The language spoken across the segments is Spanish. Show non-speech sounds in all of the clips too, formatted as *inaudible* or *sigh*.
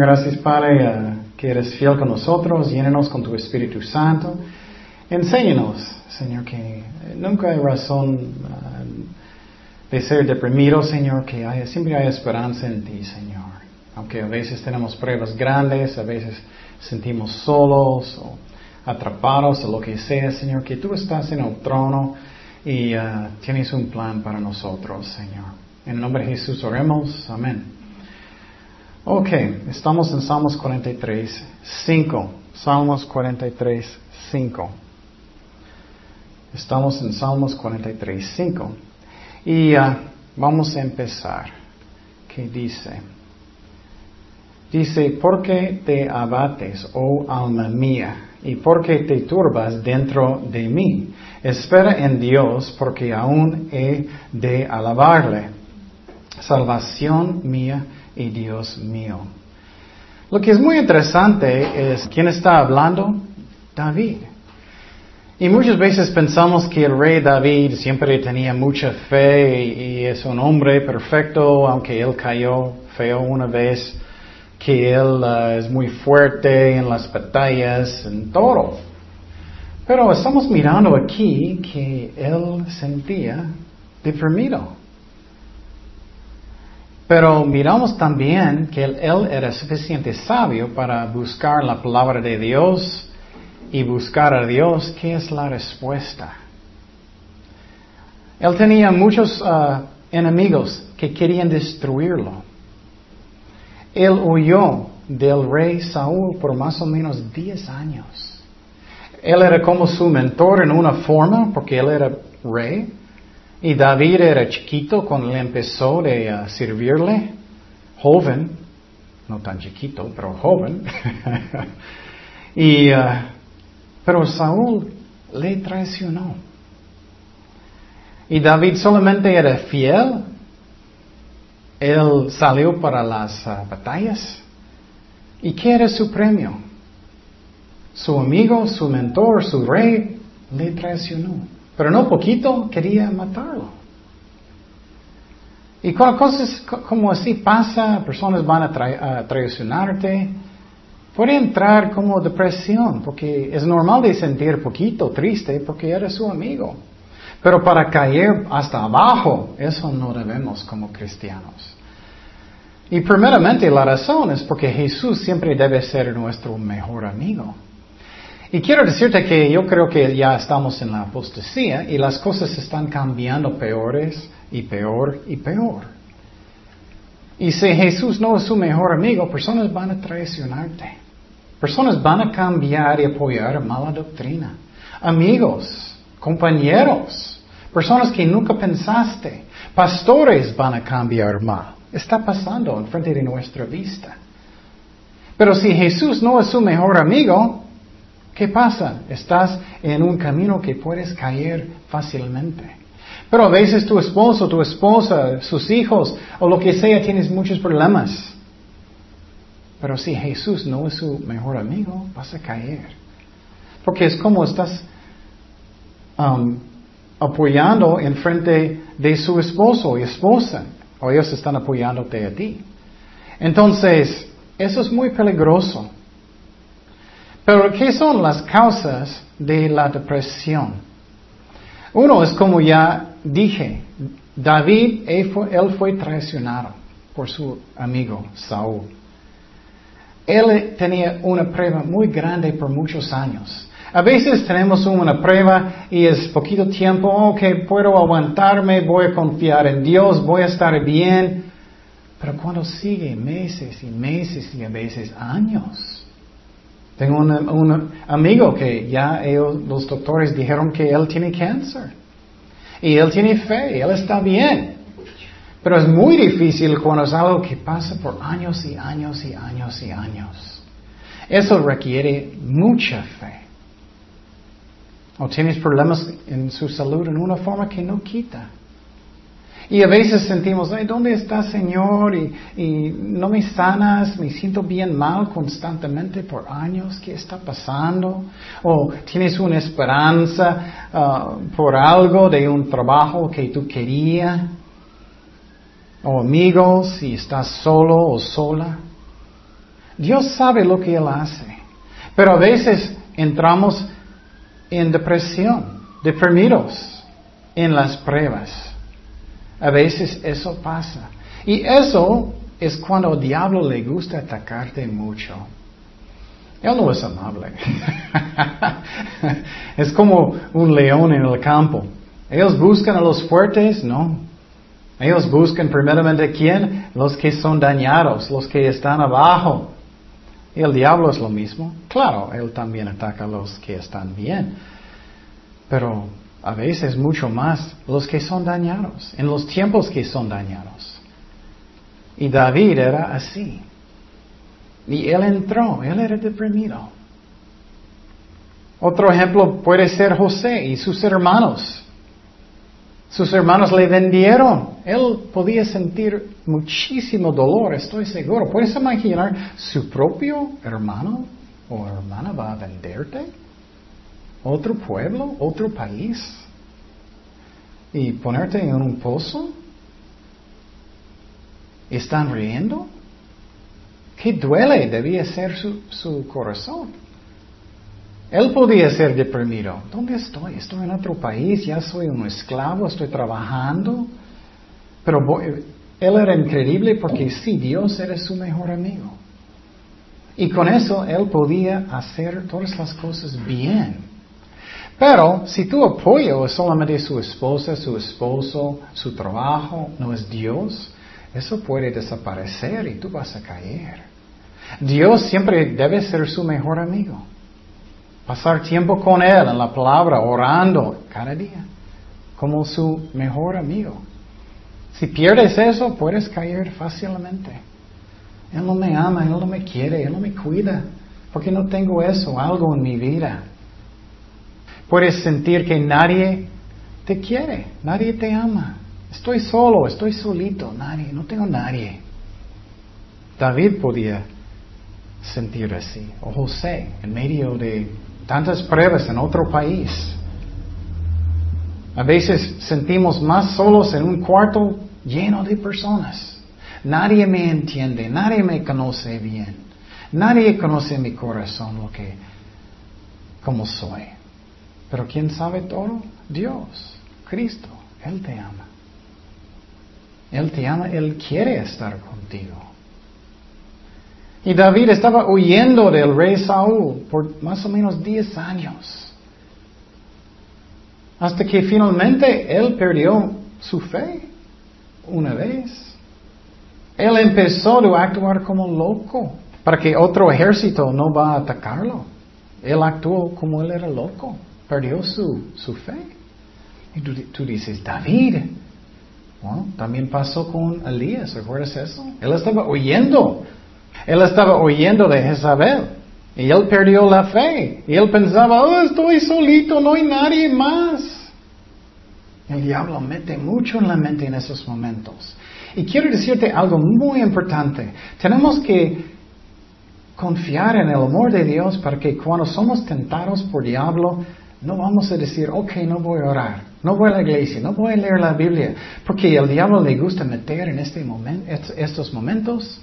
Gracias Padre eh, que eres fiel con nosotros, llénenos con tu Espíritu Santo. Enséñanos, Señor, que nunca hay razón eh, de ser deprimido, Señor, que siempre hay esperanza en ti, Señor. Aunque a veces tenemos pruebas grandes, a veces sentimos solos o atrapados o lo que sea, Señor, que tú estás en el trono y eh, tienes un plan para nosotros, Señor. En el nombre de Jesús oremos. Amén. Ok, estamos en Salmos 43, 5. Salmos 43, 5. Estamos en Salmos 43, 5. Y uh, vamos a empezar. ¿Qué dice? Dice, ¿por qué te abates, oh alma mía? ¿Y por qué te turbas dentro de mí? Espera en Dios, porque aún he de alabarle. Salvación mía y Dios mío. Lo que es muy interesante es quién está hablando, David. Y muchas veces pensamos que el rey David siempre tenía mucha fe y, es un hombre perfecto, aunque él cayó feo una vez, que él uh, es muy fuerte en las batallas, en todo. Pero estamos mirando aquí que él sentía deprimido. Pero miramos también que él, era suficiente sabio para buscar la palabra de Dios y buscar a Dios qué es la respuesta. Él tenía muchos uh, enemigos que querían destruirlo. Él huyó del rey Saúl por más o menos 10 años. Él era como su mentor en una forma, porque él era rey, y David era chiquito cuando él empezó a servirle, joven, no tan chiquito, pero joven. *laughs* y, uh, pero Saúl le traicionó. Y David solamente era fiel. Él salió para las uh, batallas. ¿Y qué era su premio? Su amigo, su mentor, su rey, le traicionó. Pero no poquito, quería matarlo. Y cosas como así pasa, personas van a, traicionarte, puede entrar como depresión, porque es normal de sentir poquito triste porque eres su amigo. Pero para caer hasta abajo, eso no debemos como cristianos. Y primeramente la razón es porque Jesús siempre debe ser nuestro mejor amigo. Y quiero decirte que yo creo que ya estamos en la apostasía y las cosas están cambiando peores y peor y peor. Y si Jesús no es su mejor amigo, personas van a traicionarte. Personas van a cambiar y apoyar mala doctrina. Amigos, compañeros, personas que nunca pensaste, pastores van a cambiar mal. Está pasando en frente de nuestra vista. Pero si Jesús no es su mejor amigo, ¿Qué pasa? Estás en un camino que puedes caer fácilmente. Pero a veces tu esposo, tu esposa, sus hijos o lo que sea tienes muchos problemas. Pero si Jesús no es su mejor amigo, vas a caer. Porque es como estás um, apoyando en frente de su esposo y esposa. O ellos están apoyándote a ti. Entonces, eso es muy peligroso. Pero, ¿qué son las causas de la depresión? Uno es como ya dije, David, él fue, traicionado por su amigo Saúl. Él tenía una prueba muy grande por muchos años. A veces tenemos una prueba y es poquito tiempo, ok, puedo aguantarme, voy a confiar en Dios, voy a estar bien. Pero cuando sigue meses y meses y a veces años, tengo un amigo que ya los doctores dijeron que él tiene cáncer. Y él tiene fe, él está bien. Pero es muy difícil cuando es algo que pasa por años y años y años y años. Eso requiere mucha fe. O tienes problemas en su salud en una forma que no quita. Y a veces sentimos, ¿dónde está Señor? Y, no me sanas, me siento bien mal constantemente por años, ¿qué está pasando? O tienes una esperanza ah, por algo de un trabajo que tú querías. O amigos, si estás solo o sola. Dios sabe lo que Él hace. Pero a veces entramos en depresión, deprimidos en las pruebas. A veces eso pasa. Y eso es cuando al diablo le gusta atacarte mucho. Él no es amable. *laughs* es como un león en el campo. Ellos buscan a los fuertes, no. Ellos buscan primeramente quién? Los que son dañados, los que están abajo. Y el diablo es lo mismo. Claro, él también ataca a los que están bien. Pero a veces mucho más los que son dañados, en los tiempos que son dañados. Y David era así. Y él entró, él era deprimido. Otro ejemplo puede ser José y sus hermanos. Sus hermanos le vendieron. Él podía sentir muchísimo dolor, estoy seguro. ¿Puedes imaginar su propio hermano o hermana va a venderte? ¿Otro pueblo? ¿Otro país? ¿Y ponerte en un pozo? ¿Están riendo? ¿Qué duele debía ser su, su corazón? Él podía ser deprimido. ¿Dónde estoy? Estoy en otro país, ya soy un esclavo, estoy trabajando. Pero él era increíble porque sí, Dios era su mejor amigo. Y con eso él podía hacer todas las cosas bien. Pero si tu apoyo es solamente su esposa, su esposo, su trabajo, no es Dios, eso puede desaparecer y tú vas a caer. Dios siempre debe ser su mejor amigo. Pasar tiempo con Él en la palabra, orando cada día, como su mejor amigo. Si pierdes eso, puedes caer fácilmente. Él no me ama, Él no me quiere, Él no me cuida, porque no tengo eso, algo en mi vida. Puedes sentir que nadie te quiere, nadie te ama. Estoy solo, estoy solito, nadie, no tengo nadie. David podía sentir así, o José, en medio de tantas pruebas en otro país. A veces sentimos más solos en un cuarto lleno de personas. Nadie me entiende, nadie me conoce bien. Nadie conoce mi corazón, lo que, como soy. Pero ¿quién sabe todo? Dios, Cristo, Él te ama. Él te ama, Él quiere estar contigo. Y David estaba huyendo del rey Saúl por más o menos 10 años. Hasta que finalmente él perdió su fe una vez. Él empezó a actuar como loco para que otro ejército no va a atacarlo. Él actuó como él era loco, perdió su, su fe. Y tú, tú dices, David, bueno, también pasó con Elías, ¿recuerdas eso? Él estaba huyendo él estaba oyendo de Jezabel. Y él perdió la fe. Y él pensaba, oh, estoy solito, no hay nadie más. El diablo mete mucho en la mente en esos momentos. Y quiero decirte algo muy importante. Tenemos que confiar en el amor de Dios para que cuando somos tentados por diablo, no vamos a decir, ok, no voy a orar, no voy a la iglesia, no voy a leer la Biblia, porque el diablo le gusta meter en este momento, estos momentos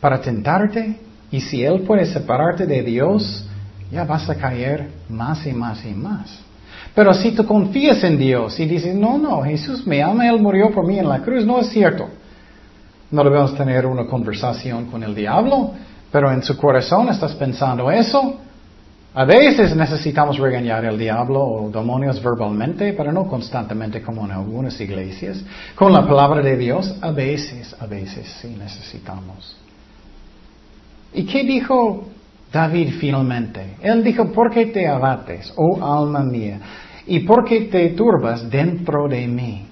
para tentarte y si Él puede separarte de Dios, ya vas a caer más y más y más. Pero si tú confías en Dios y dices, no, no, Jesús me ama, Él murió por mí en la cruz, no es cierto. No debemos tener una conversación con el diablo, pero en su corazón estás pensando eso. A veces necesitamos regañar al diablo o demonios verbalmente, pero no constantemente como en algunas iglesias. Con la palabra de Dios, a veces, a veces sí necesitamos. ¿Y qué dijo David finalmente? Él dijo, ¿por qué te abates, oh alma mía? ¿Y por qué te turbas dentro de mí?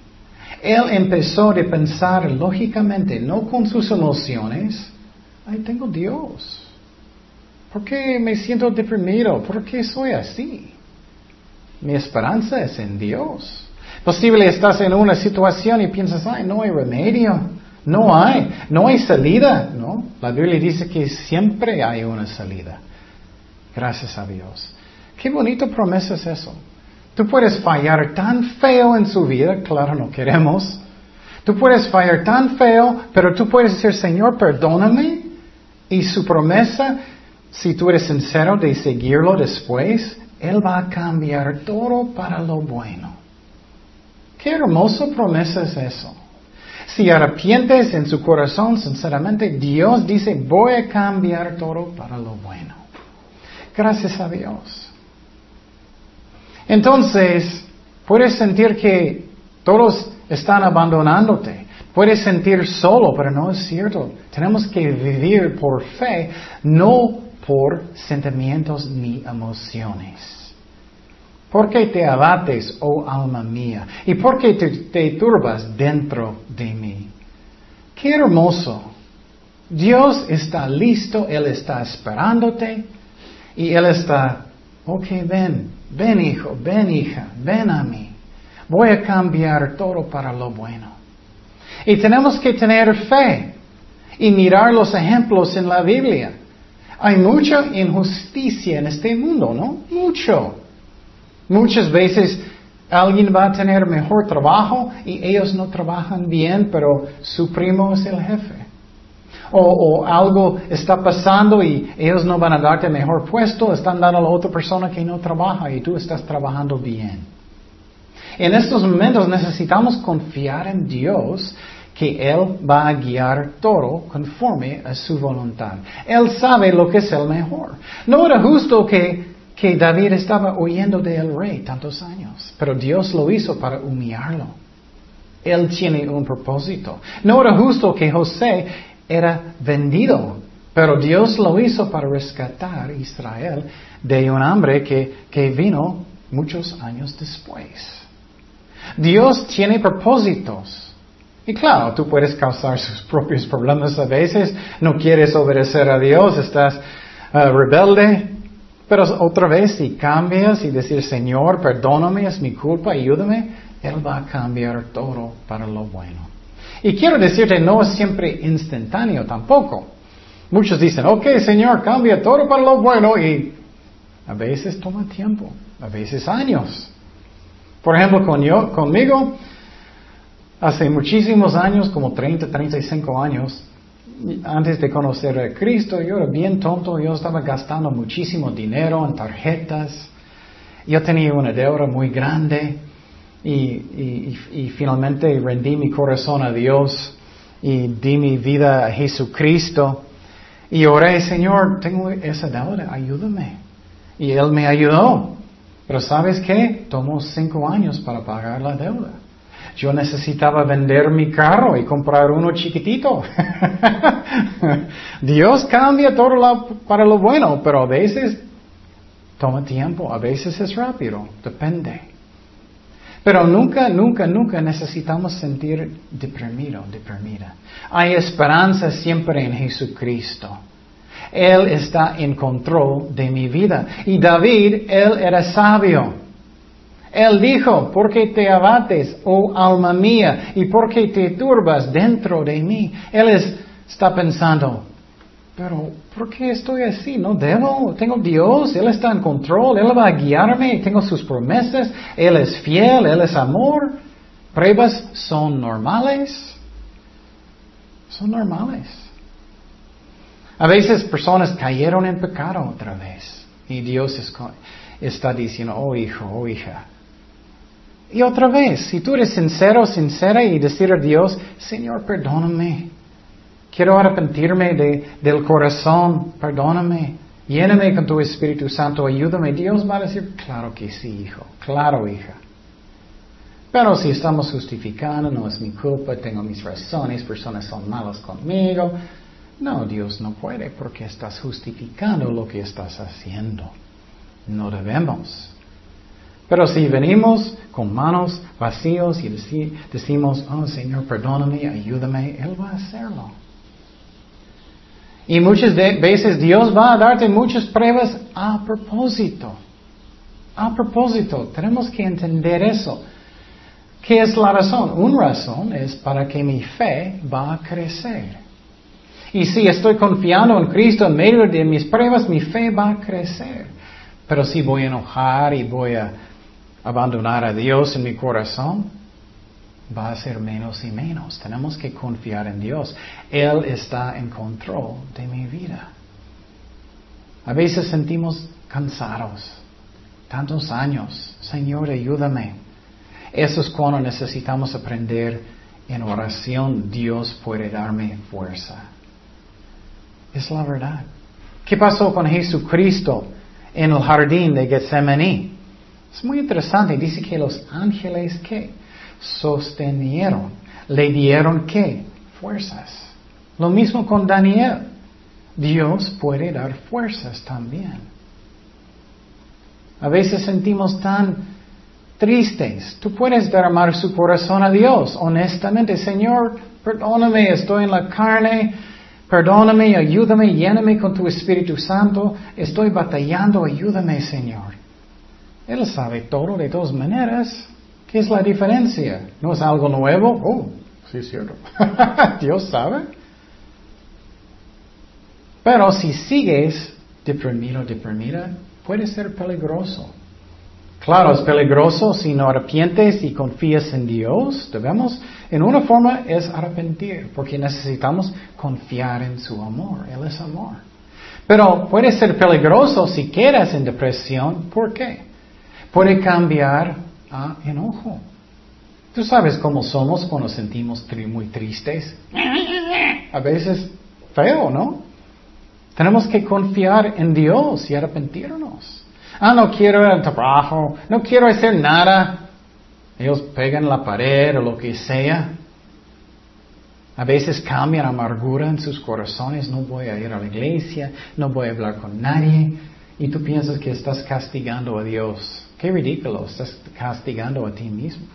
Él empezó a pensar lógicamente, no con sus emociones. Ay, tengo Dios. ¿Por qué me siento deprimido? ¿Por qué soy así? Mi esperanza es en Dios. Posible estás en una situación y piensas, ay, no hay remedio. No hay, no hay salida, ¿no? La Biblia dice que siempre hay una salida. Gracias a Dios. Qué bonita promesa es eso. Tú puedes fallar tan feo en su vida, claro, no queremos. Tú puedes fallar tan feo, pero tú puedes decir, Señor, perdóname. Y su promesa, si tú eres sincero de seguirlo después, Él va a cambiar todo para lo bueno. Qué hermosa promesa es eso. Si arrepientes en su corazón, sinceramente, Dios dice, voy a cambiar todo para lo bueno. Gracias a Dios. Entonces, puedes sentir que todos están abandonándote. Puedes sentir solo, pero no es cierto. Tenemos que vivir por fe, no por sentimientos ni emociones. ¿Por qué te abates, oh alma mía? ¿Y por qué te, turbas dentro de mí? Qué hermoso. Dios está listo, Él está esperándote y Él está, ok, ven, ven hijo, ven hija, ven a mí. Voy a cambiar todo para lo bueno. Y tenemos que tener fe y mirar los ejemplos en la Biblia. Hay mucha injusticia en este mundo, ¿no? Mucho. Muchas veces alguien va a tener mejor trabajo y ellos no trabajan bien, pero su primo es el jefe. O, o, algo está pasando y ellos no van a darte mejor puesto, están dando a la otra persona que no trabaja y tú estás trabajando bien. En estos momentos necesitamos confiar en Dios que Él va a guiar todo conforme a su voluntad. Él sabe lo que es el mejor. No era justo que, que David estaba huyendo del rey tantos años, pero Dios lo hizo para humillarlo. Él tiene un propósito. No era justo que José era vendido, pero Dios lo hizo para rescatar a Israel de un hambre que, que vino muchos años después. Dios tiene propósitos. Y claro, tú puedes causar sus propios problemas a veces, no quieres obedecer a Dios, estás uh, rebelde, pero otra vez si cambias y decir, Señor, perdóname, es mi culpa, ayúdame, Él va a cambiar todo para lo bueno. Y quiero decirte, no es siempre instantáneo tampoco. Muchos dicen, ok, Señor, cambia todo para lo bueno y a veces toma tiempo, a veces años. Por ejemplo, con yo, conmigo, hace muchísimos años, como 30, 35 años, antes de conocer a Cristo, yo era bien tonto, yo estaba gastando muchísimo dinero en tarjetas, yo tenía una deuda muy grande y, finalmente rendí mi corazón a Dios y di mi vida a Jesucristo y oré, Señor, tengo esa deuda, ayúdame. Y Él me ayudó. Pero ¿sabes qué? Tomó cinco años para pagar la deuda. Yo necesitaba vender mi carro y comprar uno chiquitito. *laughs* Dios cambia todo para lo bueno, pero a veces toma tiempo, a veces es rápido, depende. Pero nunca, nunca, nunca necesitamos sentir deprimido, deprimida. Hay esperanza siempre en Jesucristo. Él está en control de mi vida. Y David, él era sabio. Él dijo, ¿por qué te abates, oh alma mía? ¿Y por qué te turbas dentro de mí? Él está pensando, pero ¿por qué estoy así? No debo, tengo Dios, Él está en control, Él va a guiarme, tengo sus promesas, Él es fiel, Él es amor. Pruebas son normales. Son normales. A veces personas cayeron en pecado otra vez y Dios está diciendo, oh hijo, oh hija. Y otra vez, si tú eres sincero, sincera y decir a Dios, Señor, perdóname. Quiero arrepentirme del corazón, perdóname. Lléname con tu Espíritu Santo, ayúdame. Dios va a decir, claro que sí, hijo, claro, hija. Pero si estamos justificando, no es mi culpa, tengo mis razones, personas son malas conmigo, no, Dios no puede porque estás justificando lo que estás haciendo. No debemos. Pero si venimos con manos vacíos y decimos, oh Señor, perdóname, ayúdame, Él va a hacerlo. Y muchas veces Dios va a darte muchas pruebas a propósito. A propósito, tenemos que entender eso. ¿Qué es la razón? Una razón es para que mi fe va a crecer. Y si estoy confiando en Cristo en medio de mis pruebas, mi fe va a crecer. Pero si voy a enojar y voy a abandonar a Dios en mi corazón, va a ser menos y menos. Tenemos que confiar en Dios. Él está en control de mi vida. A veces sentimos cansados. Tantos años. Señor, ayúdame. Eso es cuando necesitamos aprender en oración. Dios puede darme fuerza. Es la verdad. ¿Qué pasó con Jesucristo en el jardín de Getsemaní? Es muy interesante. Dice que los ángeles, ¿qué? sostenieron, le dieron qué? Fuerzas. Lo mismo con Daniel. Dios puede dar fuerzas también. A veces sentimos tan tristes. Tú puedes derramar su corazón a Dios, honestamente. Señor, perdóname, estoy en la carne. Perdóname, ayúdame, lléname con tu Espíritu Santo. Estoy batallando, ayúdame, Señor. Él sabe todo de todas maneras. ¿Qué es la diferencia? ¿No es algo nuevo? Oh, sí es cierto. *laughs* Dios sabe. Pero si sigues deprimido, deprimida, puede ser peligroso. Claro, es peligroso si no arrepientes y confías en Dios. Debemos, en una forma, es arrepentir, porque necesitamos confiar en su amor. Él es amor. Pero puede ser peligroso si quedas en depresión. ¿Por qué? Puede cambiar a enojo. Tú sabes cómo somos cuando sentimos muy tristes. A veces feo, ¿no? Tenemos que confiar en Dios y arrepentirnos. Ah, no quiero ir trabajo, no quiero hacer nada. Ellos pegan la pared o lo que sea. A veces cambian amargura en sus corazones, no voy a ir a la iglesia, no voy a hablar con nadie. Y tú piensas que estás castigando a Dios. Qué ridículo, estás castigando a ti mismo.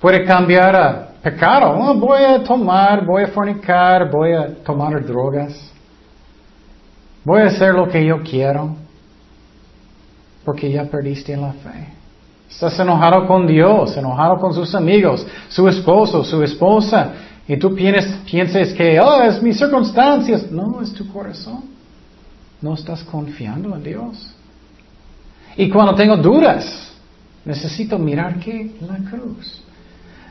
Puede cambiar a pecado. Oh, voy a tomar, voy a fornicar, voy a tomar drogas. Voy a hacer lo que yo quiero. Porque ya perdiste la fe. Estás enojado con Dios, enojado con sus amigos, su esposo, su esposa. Y tú piensas, piensas que, oh, es mis circunstancias. No, es tu corazón. No estás confiando en Dios. Y cuando tengo dudas, necesito mirar qué? La cruz.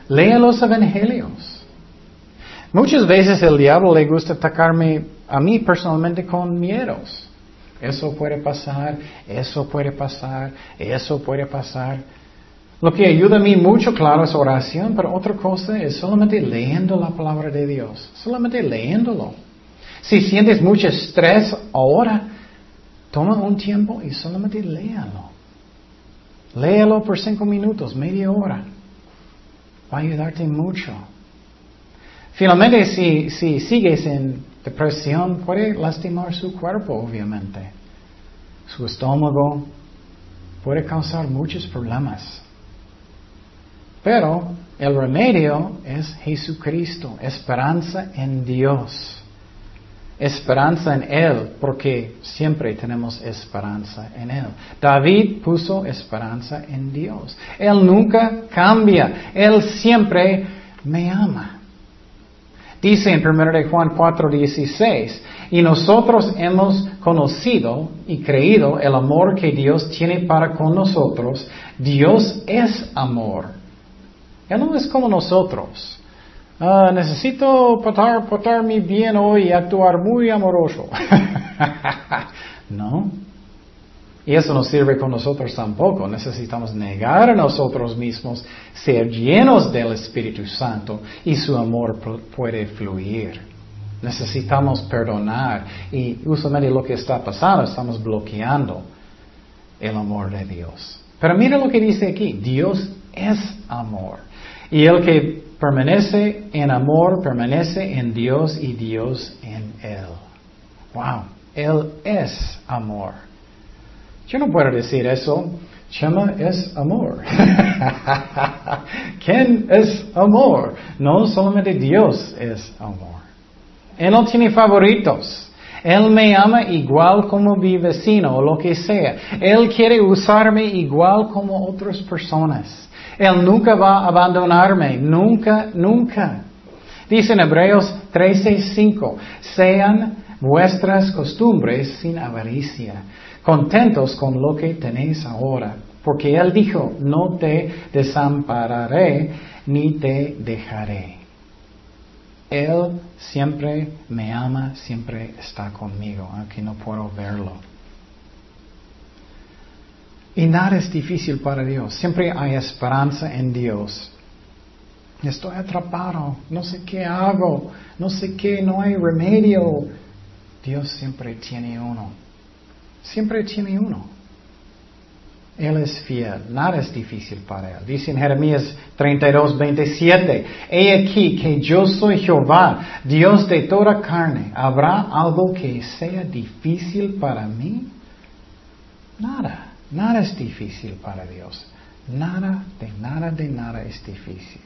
Lea los evangelios. Muchas veces el diablo le gusta atacarme a mí personalmente con miedos. Eso puede pasar, eso puede pasar, eso puede pasar. Lo que ayuda a mí mucho, claro, es oración, pero otra cosa es solamente leyendo la palabra de Dios, solamente leyéndolo. Si sientes mucho estrés ahora, Toma un tiempo y solamente léalo. Léalo por cinco minutos, media hora. Va a ayudarte mucho. Finalmente, si, si sigues en depresión, puede lastimar su cuerpo, obviamente. Su estómago puede causar muchos problemas. Pero el remedio es Jesucristo, esperanza en Dios esperanza en Él, porque siempre tenemos esperanza en Él. David puso esperanza en Dios. Él nunca cambia. Él siempre me ama. Dice en 1 de Juan 4:16, y nosotros hemos conocido y creído el amor que Dios tiene para con nosotros. Dios es amor. Él no es como nosotros. Ah, necesito portarme bien hoy y actuar muy amoroso. *laughs* no. Y eso no sirve con nosotros tampoco. Necesitamos negar a nosotros mismos, ser llenos del Espíritu Santo y su amor puede fluir. Necesitamos perdonar y usualmente lo que está pasando, estamos bloqueando el amor de Dios. Pero mira lo que dice aquí, Dios es amor. Y el que permanece en amor, permanece en Dios y Dios en Él. Wow, Él es amor. Yo no puedo decir eso. Chema es amor. *laughs* ¿Quién es amor? No, solamente Dios es amor. Él no tiene favoritos. Él me ama igual como mi vecino o lo que sea. Él quiere usarme igual como otras personas. Él nunca va a abandonarme, nunca, nunca. Dice en Hebreos 13:5, sean vuestras costumbres sin avaricia, contentos con lo que tenéis ahora, porque Él dijo, no te desampararé ni te dejaré. Él siempre me ama, siempre está conmigo, aunque no puedo verlo. Y nada es difícil para Dios. Siempre hay esperanza en Dios. Estoy atrapado, no sé qué hago, no sé qué, no hay remedio. Dios siempre tiene uno. Siempre tiene uno. Él es fiel, nada es difícil para Él. Dice en Jeremías 32, 27, He aquí que yo soy Jehová, Dios de toda carne. ¿Habrá algo que sea difícil para mí? Nada, nada es difícil para Dios. Nada, de nada, de nada es difícil.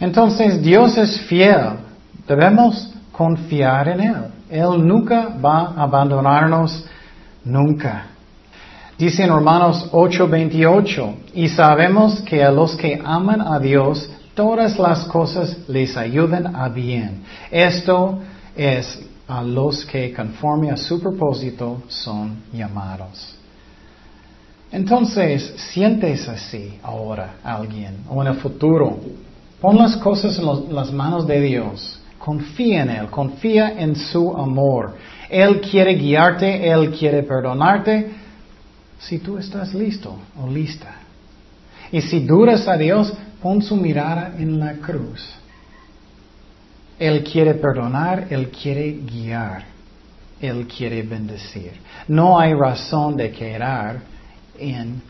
Entonces Dios es fiel, debemos confiar en Él. Él nunca va a abandonarnos, nunca. Dice en Romanos 8:28, y sabemos que a los que aman a Dios, todas las cosas les ayudan a bien. Esto es a los que conforme a su propósito son llamados. Entonces, sientes así ahora alguien o en el futuro. Pon las cosas en las manos de Dios. Confía en Él, confía en su amor. Él quiere guiarte, Él quiere perdonarte. Si tú estás listo o lista. Y si duras a Dios, pon su mirada en la cruz. Él quiere perdonar, Él quiere guiar, Él quiere bendecir. No hay razón de quedar en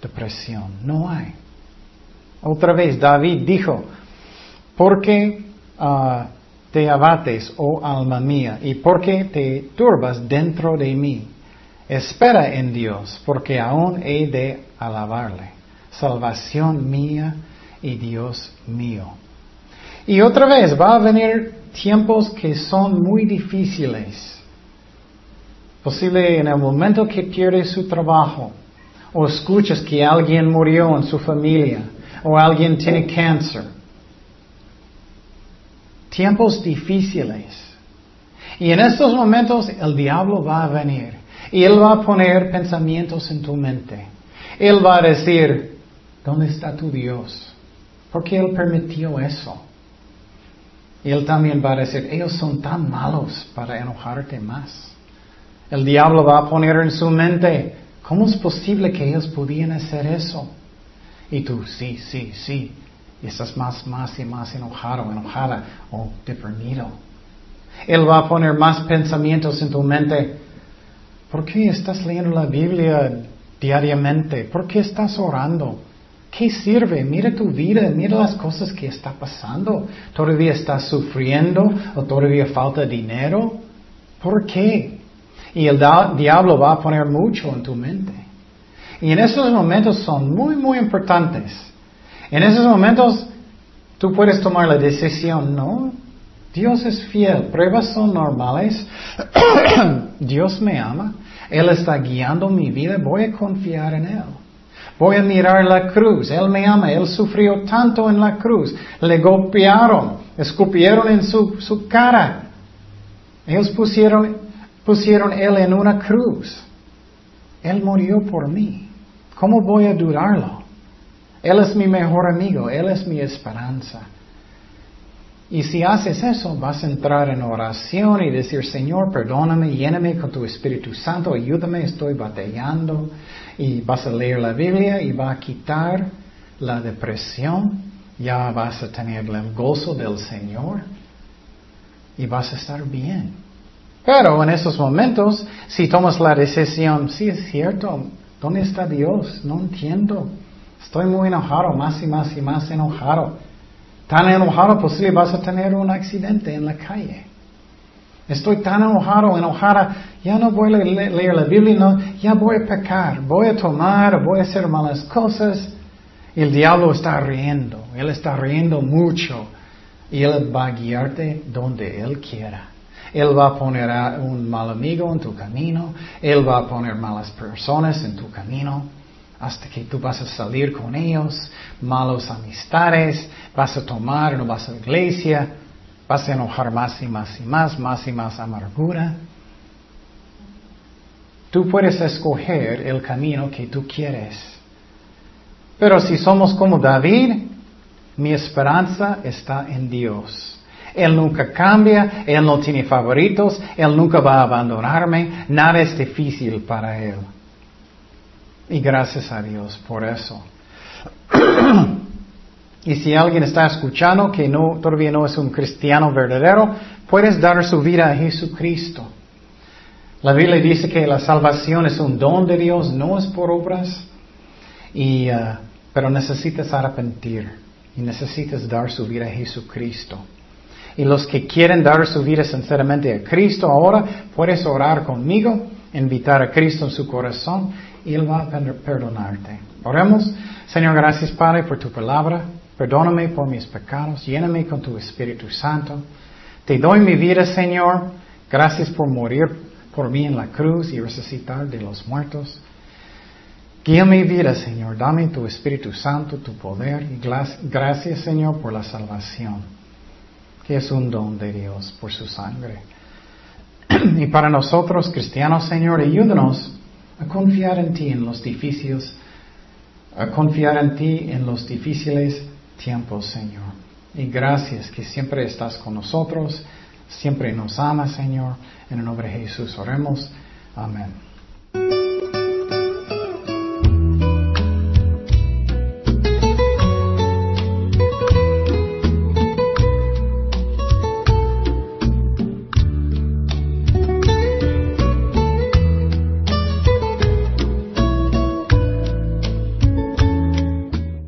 depresión, no hay. Otra vez David dijo, ¿por qué ah, te abates, oh alma mía? ¿Y por qué te turbas dentro de mí? Espera en Dios, porque aún he de alabarle. Salvación mía y Dios mío. Y otra vez va a venir tiempos que son muy difíciles. Posible en el momento que pierde su trabajo, o escuchas que alguien murió en su familia, o alguien tiene cáncer. Tiempos difíciles. Y en estos momentos el diablo va a venir y él va a poner pensamientos en tu mente. Él va a decir, ¿dónde está tu Dios? ¿Por qué él permitió eso? Él también va a decir, ellos son tan malos para enojarte más. El diablo va a poner en su mente, ¿cómo es posible que ellos pudieran hacer eso? Y tú, sí, sí, sí. Y estás más, más y más enojado, enojada o deprimido. Él va a poner más pensamientos en tu mente. ¿Por qué estás leyendo la Biblia diariamente? ¿Por qué estás orando? ¿Qué sirve? Mira tu vida, mira las cosas que está pasando. ¿Todavía estás sufriendo o todavía falta dinero? ¿Por qué? Y el diablo va a poner mucho en tu mente. Y en esos momentos son muy, muy importantes. En esos momentos tú puedes tomar la decisión, no, Dios es fiel, pruebas son normales, *coughs* Dios me ama, Él está guiando mi vida, voy a confiar en Él. Voy a mirar la cruz, Él me ama, Él sufrió tanto en la cruz, le golpearon, escupieron en su, su cara, ellos pusieron, pusieron Él en una cruz, Él murió por mí. ¿Cómo voy a dudarlo? Él es mi mejor amigo, Él es mi esperanza. Y si haces eso, vas a entrar en oración y decir, Señor, perdóname, lléname con tu Espíritu Santo, ayúdame, estoy batallando. Y vas a leer la Biblia y va a quitar la depresión, ya vas a tener el gozo del Señor y vas a estar bien. Pero en esos momentos, si tomas la decisión, sí es cierto, ¿Dónde está Dios? No entiendo. Estoy muy enojado, más y más y más enojado. Tan enojado posible vas a tener un accidente en la calle. Estoy tan enojado, enojada, ya no voy a leer la Biblia, ya voy a pecar, voy a tomar, voy a hacer malas cosas. El diablo está riendo, él está riendo mucho. Y él va a guiarte donde él quiera. Él va a poner a un mal amigo en tu camino, Él va a poner malas personas en tu camino, hasta que tú vas a salir con ellos, malos amistades, vas a tomar, no vas a la iglesia, vas a enojar más y más y más, más y más amargura. Tú puedes escoger el camino que tú quieres. Pero si somos como David, mi esperanza está en Dios. Él nunca cambia, Él no tiene favoritos, Él nunca va a abandonarme, nada es difícil para Él. Y gracias a Dios por eso. *clears throat* y si alguien está escuchando que no, todavía no es un cristiano verdadero, puedes dar su vida a Jesucristo. La Biblia dice que la salvación es un don de Dios, no es por obras, y, uh, pero necesitas arrepentir y necesitas dar su vida a Jesucristo. Y los que quieren dar su vida sinceramente a Cristo ahora, puedes orar conmigo, invitar a Cristo en su corazón y Él va a perdonarte. Oremos. Señor, gracias Padre por tu palabra. Perdóname por mis pecados. Lléname con tu Espíritu Santo. Te doy mi vida, Señor. Gracias por morir por mí en la cruz y resucitar de los muertos. Guía mi vida, Señor. Dame tu Espíritu Santo, tu poder. Gracias, Señor, por la salvación, que es un don de Dios por su sangre. *clears throat* y para nosotros, cristianos, Señor, ayúdanos a confiar en ti en los difíciles, a confiar en ti en los difíciles tiempos, Señor. Y gracias que siempre estás con nosotros, siempre nos amas, Señor. En el nombre de Jesús oremos. Amén.